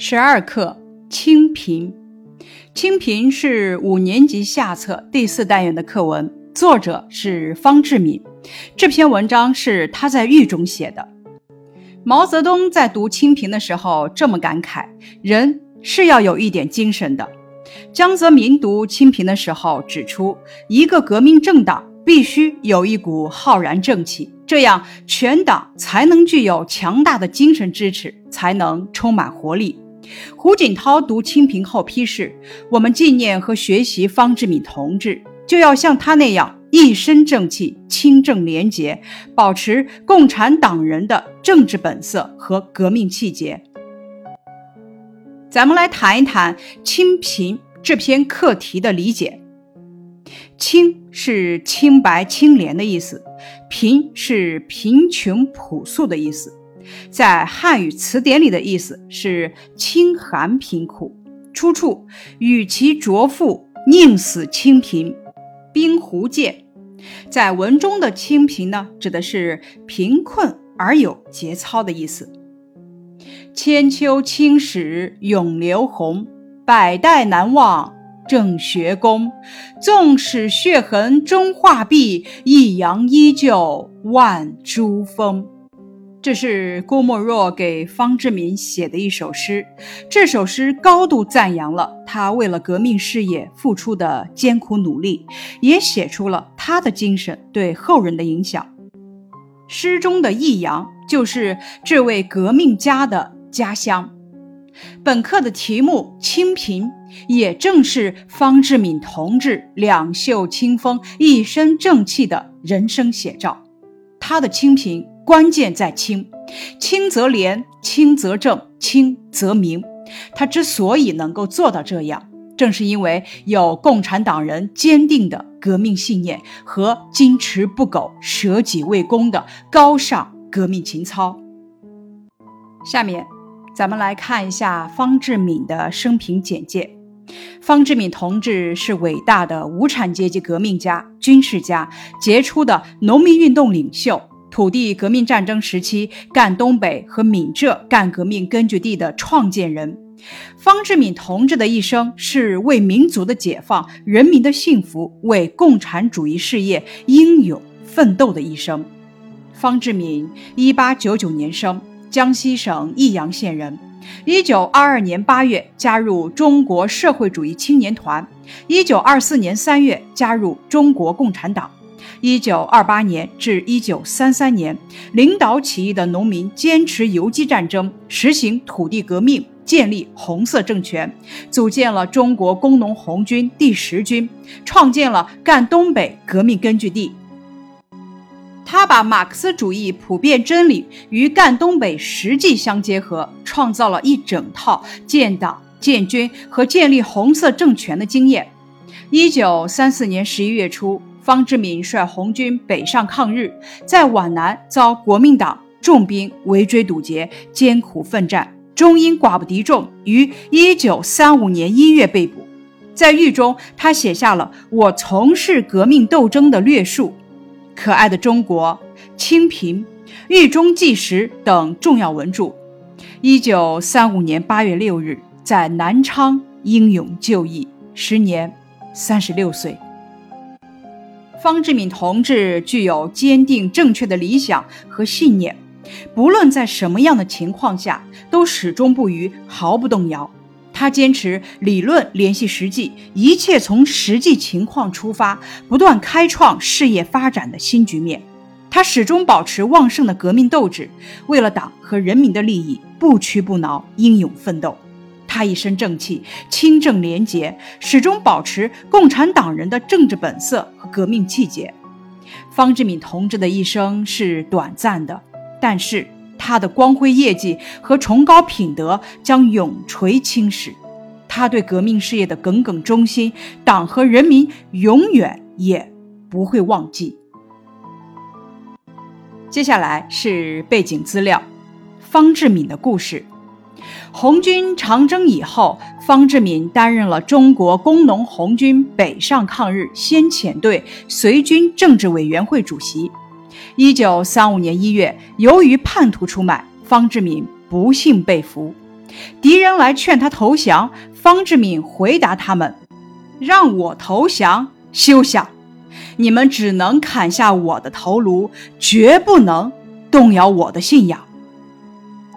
十二课《清贫》，《清贫》是五年级下册第四单元的课文，作者是方志敏。这篇文章是他在狱中写的。毛泽东在读《清贫》的时候这么感慨：人是要有一点精神的。江泽民读《清贫》的时候指出，一个革命政党必须有一股浩然正气，这样全党才能具有强大的精神支持，才能充满活力。胡锦涛读《清贫》后批示：“我们纪念和学习方志敏同志，就要像他那样一身正气、清正廉洁，保持共产党人的政治本色和革命气节。”咱们来谈一谈《清贫》这篇课题的理解。清是清白清廉的意思，贫是贫穷朴素的意思。在汉语词典里的意思是清寒贫苦，出处与其卓父宁死清贫，冰湖剑。在文中的清贫呢，指的是贫困而有节操的意思。千秋青史永留红，百代难忘正学功。纵使血痕终化碧，一阳依旧万株风。这是郭沫若给方志敏写的一首诗，这首诗高度赞扬了他为了革命事业付出的艰苦努力，也写出了他的精神对后人的影响。诗中的益阳就是这位革命家的家乡。本课的题目《清贫》，也正是方志敏同志两袖清风、一身正气的人生写照。他的清贫。关键在清，清则廉，清则正，清则明。他之所以能够做到这样，正是因为有共产党人坚定的革命信念和坚持不苟、舍己为公的高尚革命情操。下面，咱们来看一下方志敏的生平简介。方志敏同志是伟大的无产阶级革命家、军事家，杰出的农民运动领袖。土地革命战争时期，赣东北和闽浙赣革命根据地的创建人，方志敏同志的一生是为民族的解放、人民的幸福、为共产主义事业英勇奋斗的一生。方志敏，一八九九年生，江西省益阳县人。一九二二年八月加入中国社会主义青年团，一九二四年三月加入中国共产党。一九二八年至一九三三年，领导起义的农民坚持游击战争，实行土地革命，建立红色政权，组建了中国工农红军第十军，创建了赣东北革命根据地。他把马克思主义普遍真理与赣东北实际相结合，创造了一整套建党、建军和建立红色政权的经验。一九三四年十一月初。方志敏率红军北上抗日，在皖南遭国民党重兵围追堵截，艰苦奋战，终因寡不敌众，于一九三五年一月被捕。在狱中，他写下了《我从事革命斗争的略述》《可爱的中国》《清贫》《狱中纪实》等重要文著。一九三五年八月六日，在南昌英勇就义，时年三十六岁。方志敏同志具有坚定正确的理想和信念，不论在什么样的情况下，都始终不渝，毫不动摇。他坚持理论联系实际，一切从实际情况出发，不断开创事业发展的新局面。他始终保持旺盛的革命斗志，为了党和人民的利益，不屈不挠，英勇奋斗。他一身正气，清正廉洁，始终保持共产党人的政治本色和革命气节。方志敏同志的一生是短暂的，但是他的光辉业绩和崇高品德将永垂青史。他对革命事业的耿耿忠心，党和人民永远也不会忘记。接下来是背景资料：方志敏的故事。红军长征以后，方志敏担任了中国工农红军北上抗日先遣队随军政治委员会主席。一九三五年一月，由于叛徒出卖，方志敏不幸被俘。敌人来劝他投降，方志敏回答他们：“让我投降，休想！你们只能砍下我的头颅，绝不能动摇我的信仰。”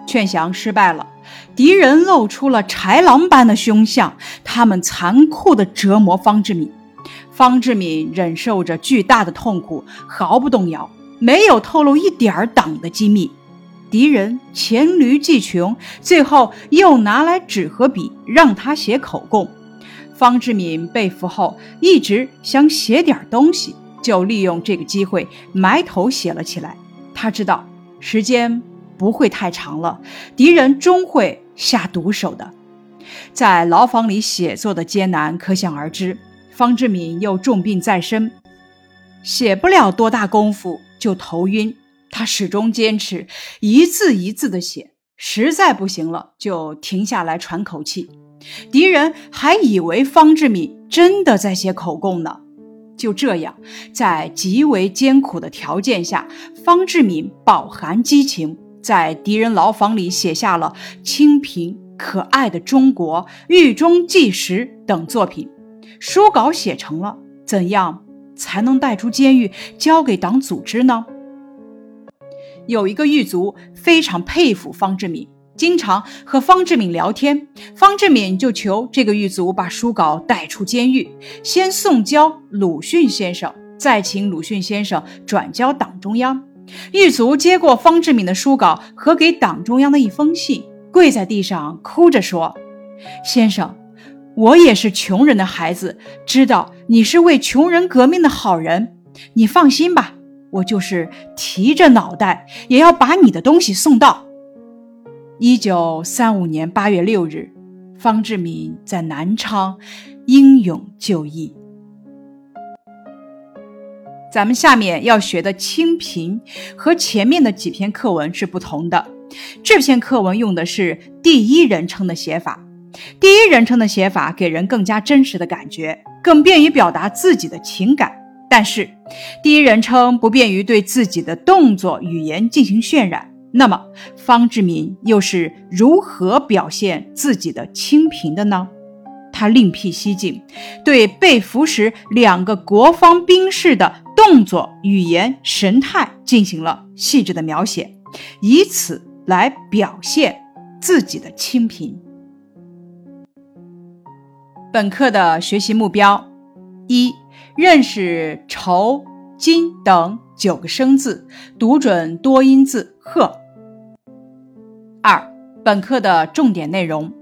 劝降失败了，敌人露出了豺狼般的凶相，他们残酷地折磨方志敏。方志敏忍受着巨大的痛苦，毫不动摇，没有透露一点儿党的机密。敌人黔驴技穷，最后又拿来纸和笔让他写口供。方志敏被俘后，一直想写点东西，就利用这个机会埋头写了起来。他知道时间不会太长了，敌人终会下毒手的。在牢房里写作的艰难可想而知。方志敏又重病在身，写不了多大功夫就头晕。他始终坚持一字一字的写，实在不行了就停下来喘口气。敌人还以为方志敏真的在写口供呢。就这样，在极为艰苦的条件下，方志敏饱含激情，在敌人牢房里写下了《清贫》《可爱的中国》《狱中纪实》等作品。书稿写成了，怎样才能带出监狱交给党组织呢？有一个狱卒非常佩服方志敏，经常和方志敏聊天。方志敏就求这个狱卒把书稿带出监狱，先送交鲁迅先生，再请鲁迅先生转交党中央。狱卒接过方志敏的书稿和给党中央的一封信，跪在地上哭着说：“先生。”我也是穷人的孩子，知道你是为穷人革命的好人。你放心吧，我就是提着脑袋也要把你的东西送到。一九三五年八月六日，方志敏在南昌英勇就义。咱们下面要学的《清贫》和前面的几篇课文是不同的，这篇课文用的是第一人称的写法。第一人称的写法给人更加真实的感觉，更便于表达自己的情感。但是，第一人称不便于对自己的动作、语言进行渲染。那么，方志敏又是如何表现自己的清贫的呢？他另辟蹊径，对被俘时两个国方兵士的动作、语言、神态进行了细致的描写，以此来表现自己的清贫。本课的学习目标：一、认识愁、金等九个生字，读准多音字“鹤”。二、本课的重点内容：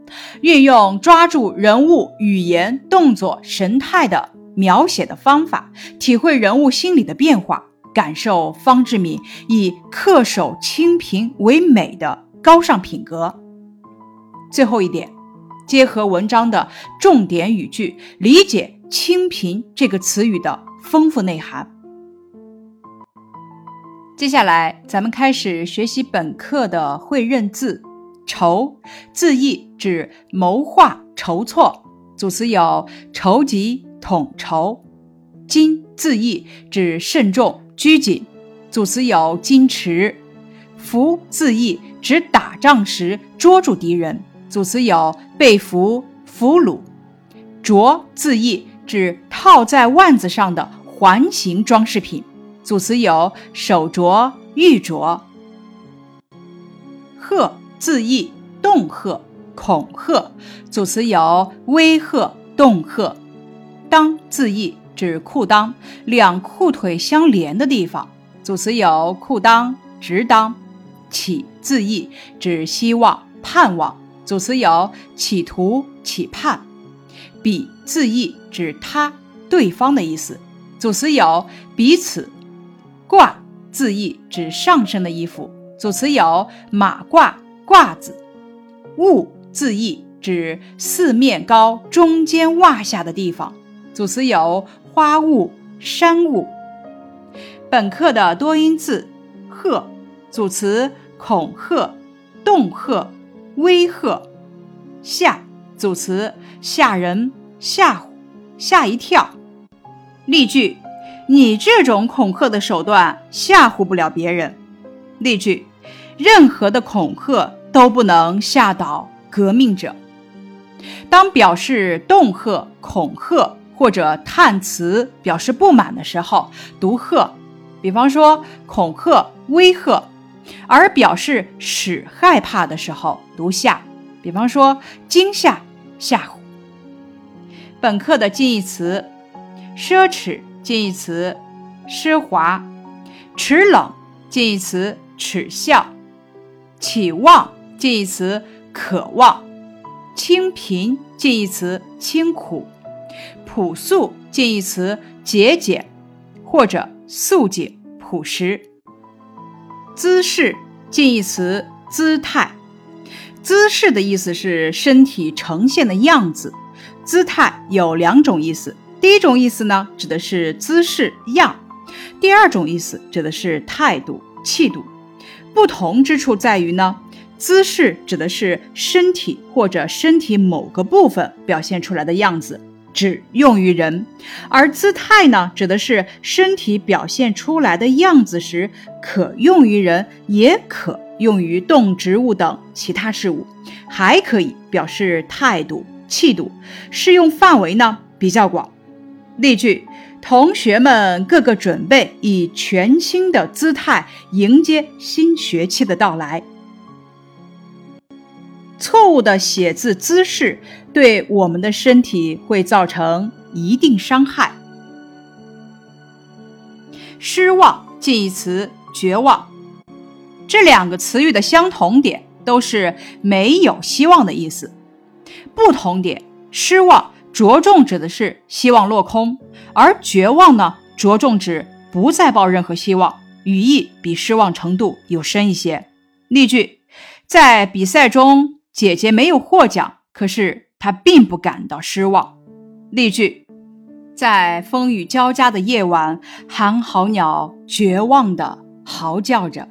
运用抓住人物语言、动作、神态的描写的方法，体会人物心理的变化，感受方志敏以恪守清贫为美的高尚品格。最后一点。结合文章的重点语句，理解“清贫”这个词语的丰富内涵。接下来，咱们开始学习本课的会认字。筹字义指谋划、筹措，组词有筹集、统筹。矜字义指慎重、拘谨，组词有矜持。俘字义指打仗时捉住敌人。组词有被俘、俘虏。镯字义指套在腕子上的环形装饰品。组词有手镯、玉镯。吓字义恫吓、恐吓。组词有威吓、恫吓。裆字义指裤裆，两裤腿相连的地方。组词有裤裆、直裆。企字义指希望、盼望。组词有企图、企盼，彼字义指他、对方的意思。组词有彼此。褂字义指上身的衣服。组词有马褂、褂子。物字义指四面高、中间洼下的地方。组词有花雾、山雾。本课的多音字吓，组词恐吓、恫吓。威吓，吓，组词吓人、吓唬、吓一跳。例句：你这种恐吓的手段吓唬不了别人。例句：任何的恐吓都不能吓倒革命者。当表示恫吓、恐吓或者叹词表示不满的时候，读吓，比方说恐吓、威吓；而表示使害怕的时候，读吓，比方说惊吓、吓唬。本课的近义词：奢侈，近义词奢华；耻冷，近义词耻笑；企望，近义词渴望；清贫，近义词清苦；朴素，近义词节俭或者素净、朴实；姿势，近义词姿态。姿势的意思是身体呈现的样子。姿态有两种意思，第一种意思呢，指的是姿势样；第二种意思指的是态度气度。不同之处在于呢，姿势指的是身体或者身体某个部分表现出来的样子，只用于人；而姿态呢，指的是身体表现出来的样子时，可用于人，也可用于动植物等其他事物，还可以表示态度。气度适用范围呢比较广。例句：同学们个个准备以全新的姿态迎接新学期的到来。错误的写字姿势对我们的身体会造成一定伤害。失望近义词绝望，这两个词语的相同点都是没有希望的意思。不同点，失望着重指的是希望落空，而绝望呢，着重指不再抱任何希望，语义比失望程度有深一些。例句：在比赛中，姐姐没有获奖，可是他并不感到失望。例句：在风雨交加的夜晚，寒号鸟绝望地嚎叫着。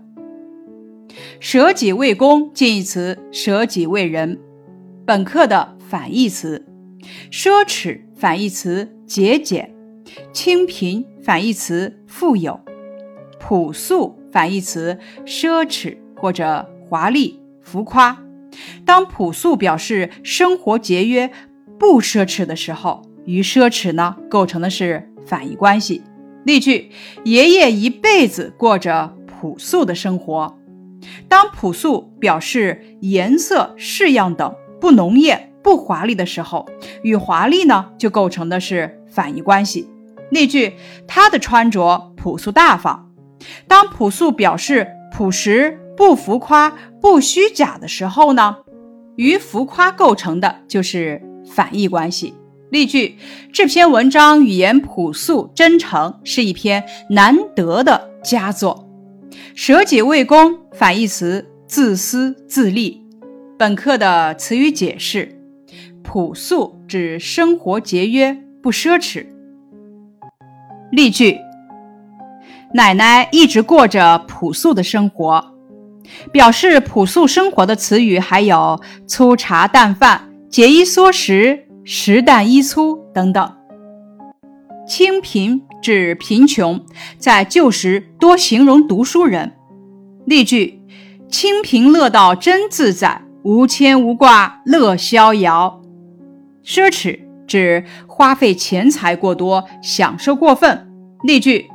舍己为公，近义词舍己为人。本课的反义词：奢侈，反义词节俭；清贫，反义词富有；朴素，反义词奢侈或者华丽、浮夸。当朴素表示生活节约、不奢侈的时候，与奢侈呢构成的是反义关系。例句：爷爷一辈子过着朴素的生活。当朴素表示颜色、式样等。不浓艳、不华丽的时候，与华丽呢就构成的是反义关系。例句：他的穿着朴素大方。当朴素表示朴实、不浮夸、不虚假的时候呢，与浮夸构成的就是反义关系。例句：这篇文章语言朴素真诚，是一篇难得的佳作。舍己为公，反义词自私自利。本课的词语解释：朴素指生活节约，不奢侈。例句：奶奶一直过着朴素的生活。表示朴素生活的词语还有粗茶淡饭、节衣缩食、食淡衣粗等等。清贫指贫穷，在旧时多形容读书人。例句：清贫乐道真自在。无牵无挂乐逍遥，奢侈指花费钱财过多，享受过分。例句：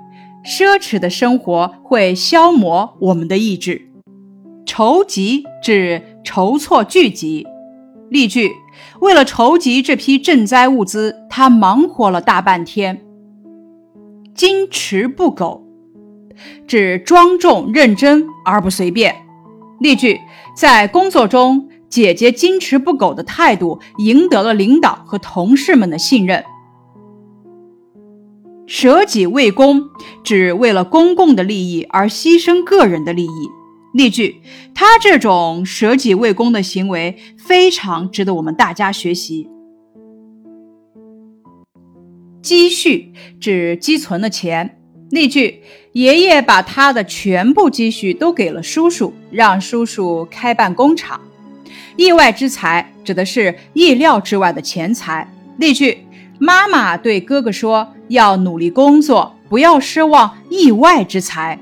奢侈的生活会消磨我们的意志。筹集指筹措聚集。例句：为了筹集这批赈灾物资，他忙活了大半天。矜持不苟指庄重认真而不随便。例句。在工作中，姐姐矜持不苟的态度赢得了领导和同事们的信任。舍己为公，指为了公共的利益而牺牲个人的利益。例句：他这种舍己为公的行为非常值得我们大家学习。积蓄指积存的钱。例句：爷爷把他的全部积蓄都给了叔叔，让叔叔开办工厂。意外之财指的是意料之外的钱财。例句：妈妈对哥哥说：“要努力工作，不要奢望意外之财。”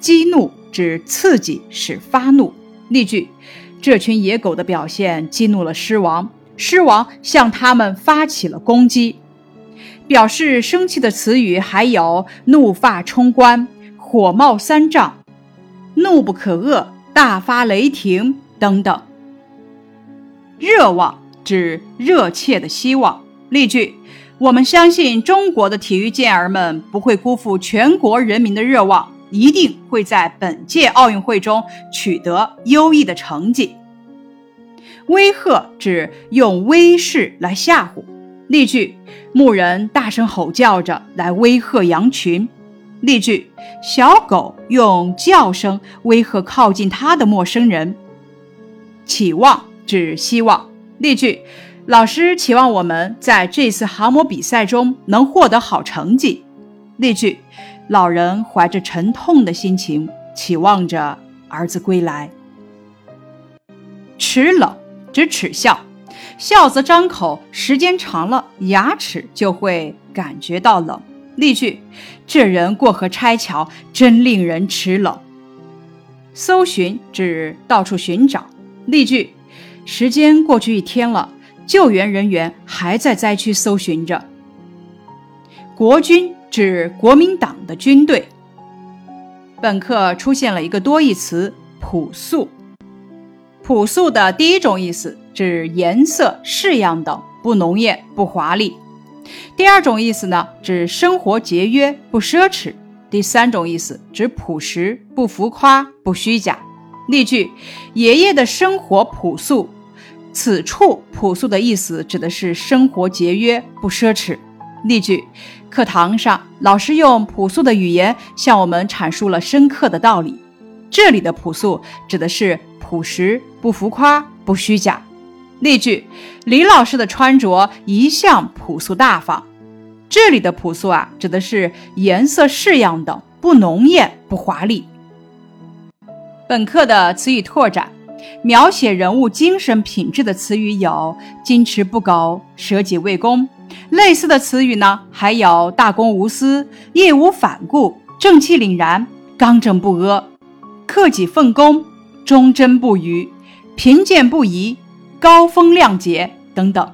激怒指刺激，使发怒。例句：这群野狗的表现激怒了狮王，狮王向他们发起了攻击。表示生气的词语还有“怒发冲冠”“火冒三丈”“怒不可遏”“大发雷霆”等等。热望指热切的希望。例句：我们相信中国的体育健儿们不会辜负全国人民的热望，一定会在本届奥运会中取得优异的成绩。威吓指用威势来吓唬。例句：牧人大声吼叫着来威吓羊群。例句：小狗用叫声威吓靠近它的陌生人。期望指希望。例句：老师期望我们在这次航模比赛中能获得好成绩。例句：老人怀着沉痛的心情期望着儿子归来。齿冷指耻笑。笑则张口，时间长了，牙齿就会感觉到冷。例句：这人过河拆桥，真令人齿冷。搜寻指到处寻找。例句：时间过去一天了，救援人员还在灾区搜寻着。国军指国民党的军队。本课出现了一个多义词“朴素”。朴素的第一种意思。指颜色、式样等，不浓艳、不华丽。第二种意思呢，指生活节约、不奢侈。第三种意思指朴实、不浮夸、不虚假。例句：爷爷的生活朴素。此处朴素的意思指的是生活节约、不奢侈。例句：课堂上，老师用朴素的语言向我们阐述了深刻的道理。这里的朴素指的是朴实、不浮夸、不虚假。例句：李老师的穿着一向朴素大方。这里的朴素啊，指的是颜色、式样等，不浓艳、不华丽。本课的词语拓展，描写人物精神品质的词语有矜持不苟、舍己为公。类似的词语呢，还有大公无私、义无反顾、正气凛然、刚正不阿、克己奉公、忠贞不渝、贫贱不移。高风亮节等等。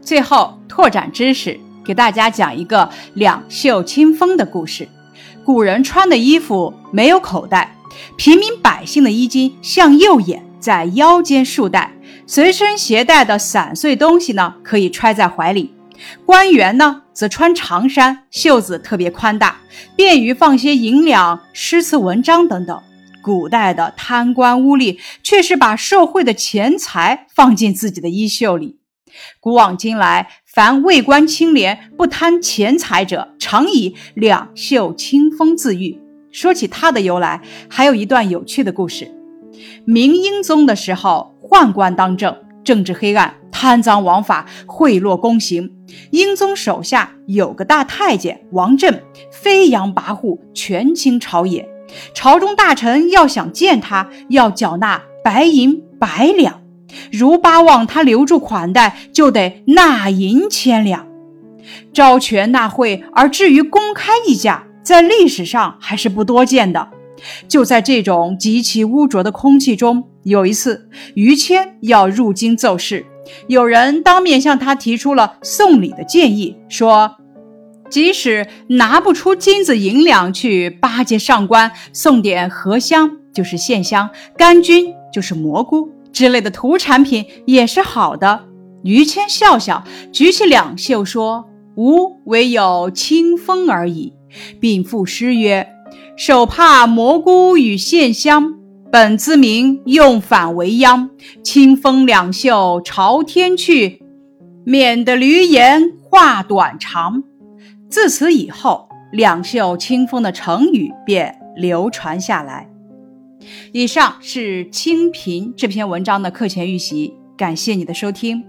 最后拓展知识，给大家讲一个两袖清风的故事。古人穿的衣服没有口袋，平民百姓的衣襟向右眼，在腰间束带，随身携带的散碎东西呢可以揣在怀里。官员呢则穿长衫，袖子特别宽大，便于放些银两、诗词文章等等。古代的贪官污吏却是把受贿的钱财放进自己的衣袖里。古往今来，凡为官清廉、不贪钱财者，常以两袖清风自喻。说起它的由来，还有一段有趣的故事：明英宗的时候，宦官当政，政治黑暗，贪赃枉法，贿赂公行。英宗手下有个大太监王振，飞扬跋扈，权倾朝野。朝中大臣要想见他，要缴纳白银百两；如巴望他留住款待，就得纳银千两。招权纳贿而至于公开议价，在历史上还是不多见的。就在这种极其污浊的空气中，有一次，于谦要入京奏事，有人当面向他提出了送礼的建议，说。即使拿不出金子银两去巴结上官，送点荷香就是线香，干菌就是蘑菇之类的土产品也是好的。于谦笑笑，举起两袖说：“吾唯有清风而已。”并赋诗曰：“手帕蘑菇与线香，本自明用反为殃。清风两袖朝天去，免得驴言话短长。”自此以后，“两袖清风”的成语便流传下来。以上是《清贫》这篇文章的课前预习，感谢你的收听。